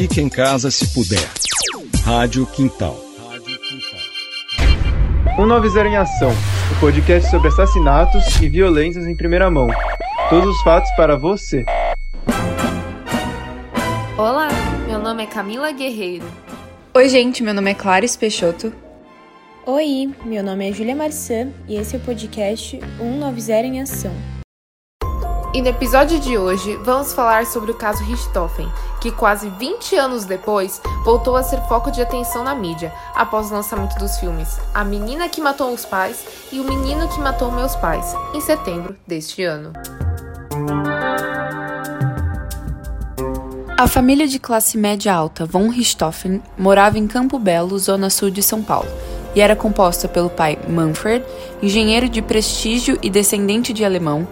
Fique em casa se puder. Rádio Quintal. 190 em Ação, o podcast sobre assassinatos e violências em primeira mão. Todos os fatos para você. Olá, meu nome é Camila Guerreiro. Oi, gente, meu nome é Clarice Peixoto. Oi, meu nome é Julia Marçã e esse é o podcast 190 em Ação. E no episódio de hoje vamos falar sobre o caso Richthofen, que quase 20 anos depois voltou a ser foco de atenção na mídia, após o lançamento dos filmes A Menina que Matou os Pais e O Menino que Matou Meus Pais, em setembro deste ano. A família de classe média alta von Richthofen morava em Campo Belo, zona sul de São Paulo, e era composta pelo pai Manfred, engenheiro de prestígio e descendente de alemão,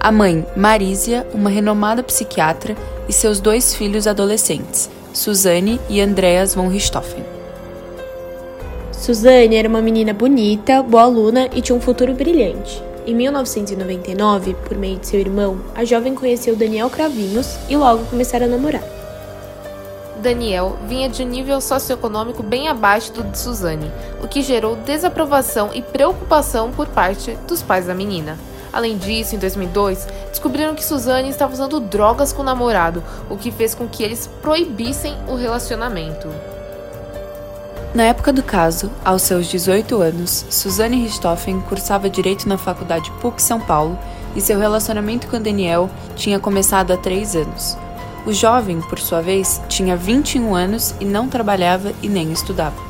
a mãe, Marísia, uma renomada psiquiatra, e seus dois filhos adolescentes, Suzanne e Andreas von Richthofen. Suzanne era uma menina bonita, boa aluna e tinha um futuro brilhante. Em 1999, por meio de seu irmão, a jovem conheceu Daniel Cravinhos e logo começaram a namorar. Daniel vinha de um nível socioeconômico bem abaixo do de Suzanne, o que gerou desaprovação e preocupação por parte dos pais da menina. Além disso, em 2002, descobriram que Suzane estava usando drogas com o namorado, o que fez com que eles proibissem o relacionamento. Na época do caso, aos seus 18 anos, Suzane Richthofen cursava Direito na Faculdade PUC São Paulo e seu relacionamento com Daniel tinha começado há três anos. O jovem, por sua vez, tinha 21 anos e não trabalhava e nem estudava.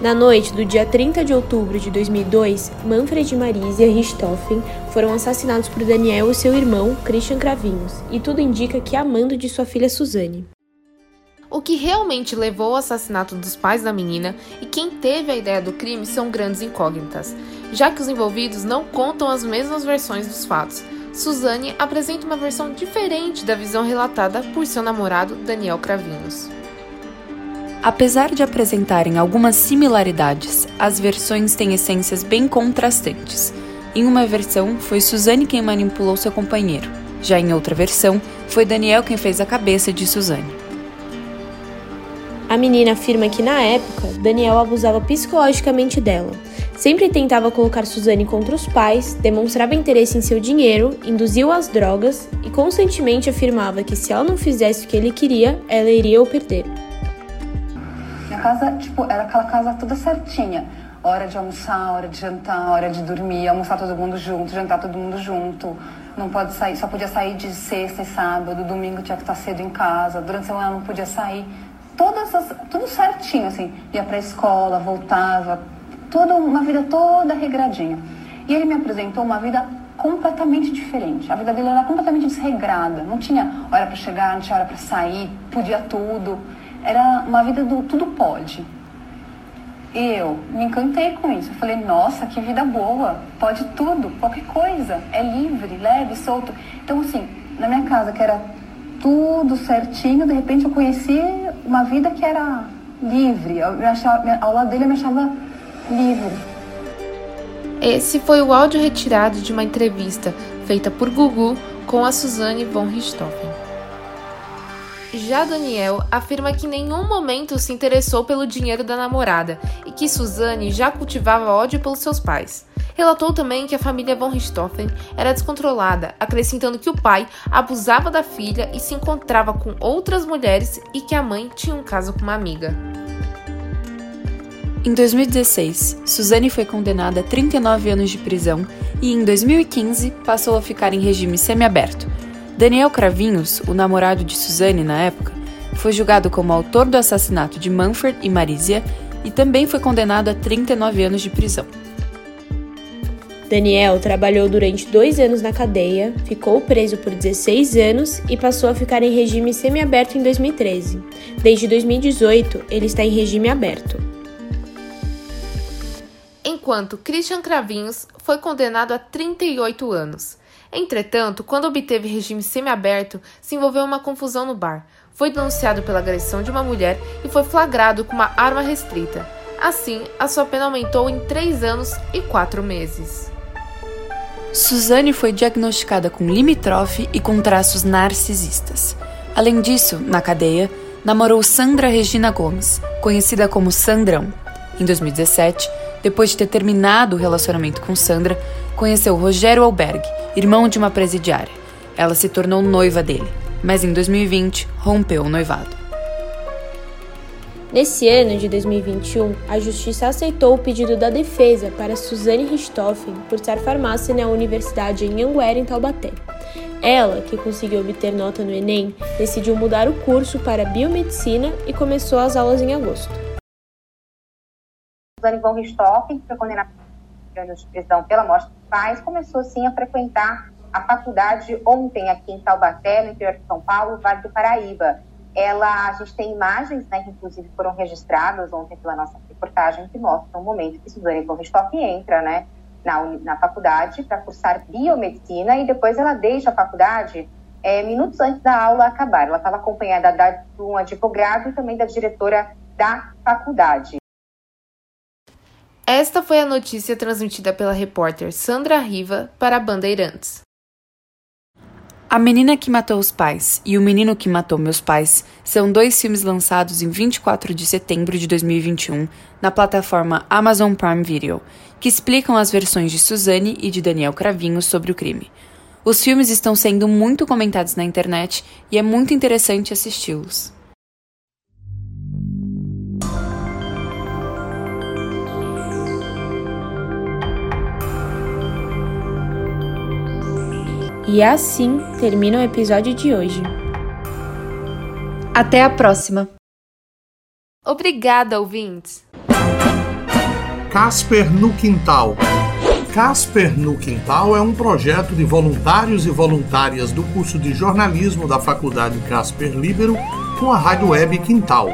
Na noite do dia 30 de outubro de 2002, Manfred e Marisia Richthofen foram assassinados por Daniel e seu irmão, Christian Cravinhos, e tudo indica que é amando de sua filha Suzane. O que realmente levou ao assassinato dos pais da menina e quem teve a ideia do crime são grandes incógnitas, já que os envolvidos não contam as mesmas versões dos fatos. Suzane apresenta uma versão diferente da visão relatada por seu namorado Daniel Cravinhos. Apesar de apresentarem algumas similaridades, as versões têm essências bem contrastantes. Em uma versão, foi Suzane quem manipulou seu companheiro. Já em outra versão, foi Daniel quem fez a cabeça de Suzane. A menina afirma que na época, Daniel abusava psicologicamente dela. Sempre tentava colocar Suzane contra os pais, demonstrava interesse em seu dinheiro, induziu as drogas e constantemente afirmava que se ela não fizesse o que ele queria, ela iria o perder casa, tipo, era aquela casa toda certinha. Hora de almoçar, hora de jantar, hora de dormir, almoçar todo mundo junto, jantar todo mundo junto. Não pode sair, só podia sair de sexta e sábado, domingo tinha que estar cedo em casa, durante a semana não podia sair. Todas as, tudo certinho, assim. Ia pra escola, voltava, toda uma vida toda regradinha. E ele me apresentou uma vida completamente diferente. A vida dele era completamente desregrada. Não tinha hora para chegar, não tinha hora para sair, podia tudo era uma vida do tudo pode. Eu me encantei com isso. Eu falei, nossa, que vida boa, pode tudo, qualquer coisa, é livre, leve, solto. Então, assim, na minha casa, que era tudo certinho, de repente eu conheci uma vida que era livre. Eu achava, ao lado dele eu me achava livre. Esse foi o áudio retirado de uma entrevista feita por Gugu com a Suzane von Richthofen. Já Daniel afirma que em nenhum momento se interessou pelo dinheiro da namorada e que Suzane já cultivava ódio pelos seus pais. Relatou também que a família von Richthofen era descontrolada, acrescentando que o pai abusava da filha e se encontrava com outras mulheres e que a mãe tinha um caso com uma amiga. Em 2016, Suzane foi condenada a 39 anos de prisão e, em 2015, passou a ficar em regime semiaberto, Daniel Cravinhos, o namorado de Suzane na época, foi julgado como autor do assassinato de Manfred e Marisia e também foi condenado a 39 anos de prisão. Daniel trabalhou durante dois anos na cadeia, ficou preso por 16 anos e passou a ficar em regime semiaberto em 2013. Desde 2018, ele está em regime aberto. Enquanto Christian Cravinhos foi condenado a 38 anos. Entretanto, quando obteve regime semiaberto, se envolveu uma confusão no bar. Foi denunciado pela agressão de uma mulher e foi flagrado com uma arma restrita. Assim, a sua pena aumentou em 3 anos e 4 meses. Suzane foi diagnosticada com limitrofe e com traços narcisistas. Além disso, na cadeia, namorou Sandra Regina Gomes, conhecida como Sandrão. Em 2017, depois de ter terminado o relacionamento com Sandra, conheceu Rogério Alberg, irmão de uma presidiária. Ela se tornou noiva dele, mas em 2020 rompeu o noivado. Nesse ano de 2021, a Justiça aceitou o pedido da defesa para Suzane Richthofen cursar farmácia na Universidade em Anguera, em Taubaté. Ela, que conseguiu obter nota no Enem, decidiu mudar o curso para biomedicina e começou as aulas em agosto. Von Richthofen, que foi condenada a anos de prisão pela morte dos pais, começou sim a frequentar a faculdade ontem aqui em Taubaté, no interior de São Paulo, Vale do Paraíba. Ela, a gente tem imagens, né, que inclusive foram registradas ontem pela nossa reportagem, que mostram o momento que Suzane Richthofen entra, né, na, na faculdade para cursar biomedicina e depois ela deixa a faculdade é, minutos antes da aula acabar. Ela estava acompanhada da, de um advogado e também da diretora da faculdade. Esta foi a notícia transmitida pela repórter Sandra Riva para Bandeirantes. A Menina que Matou os Pais e O Menino que Matou Meus Pais são dois filmes lançados em 24 de setembro de 2021 na plataforma Amazon Prime Video, que explicam as versões de Suzane e de Daniel Cravinho sobre o crime. Os filmes estão sendo muito comentados na internet e é muito interessante assisti-los. E assim termina o episódio de hoje. Até a próxima. Obrigada, ouvintes. Casper no Quintal. Casper no Quintal é um projeto de voluntários e voluntárias do curso de jornalismo da Faculdade Casper Libero com a rádio web Quintal.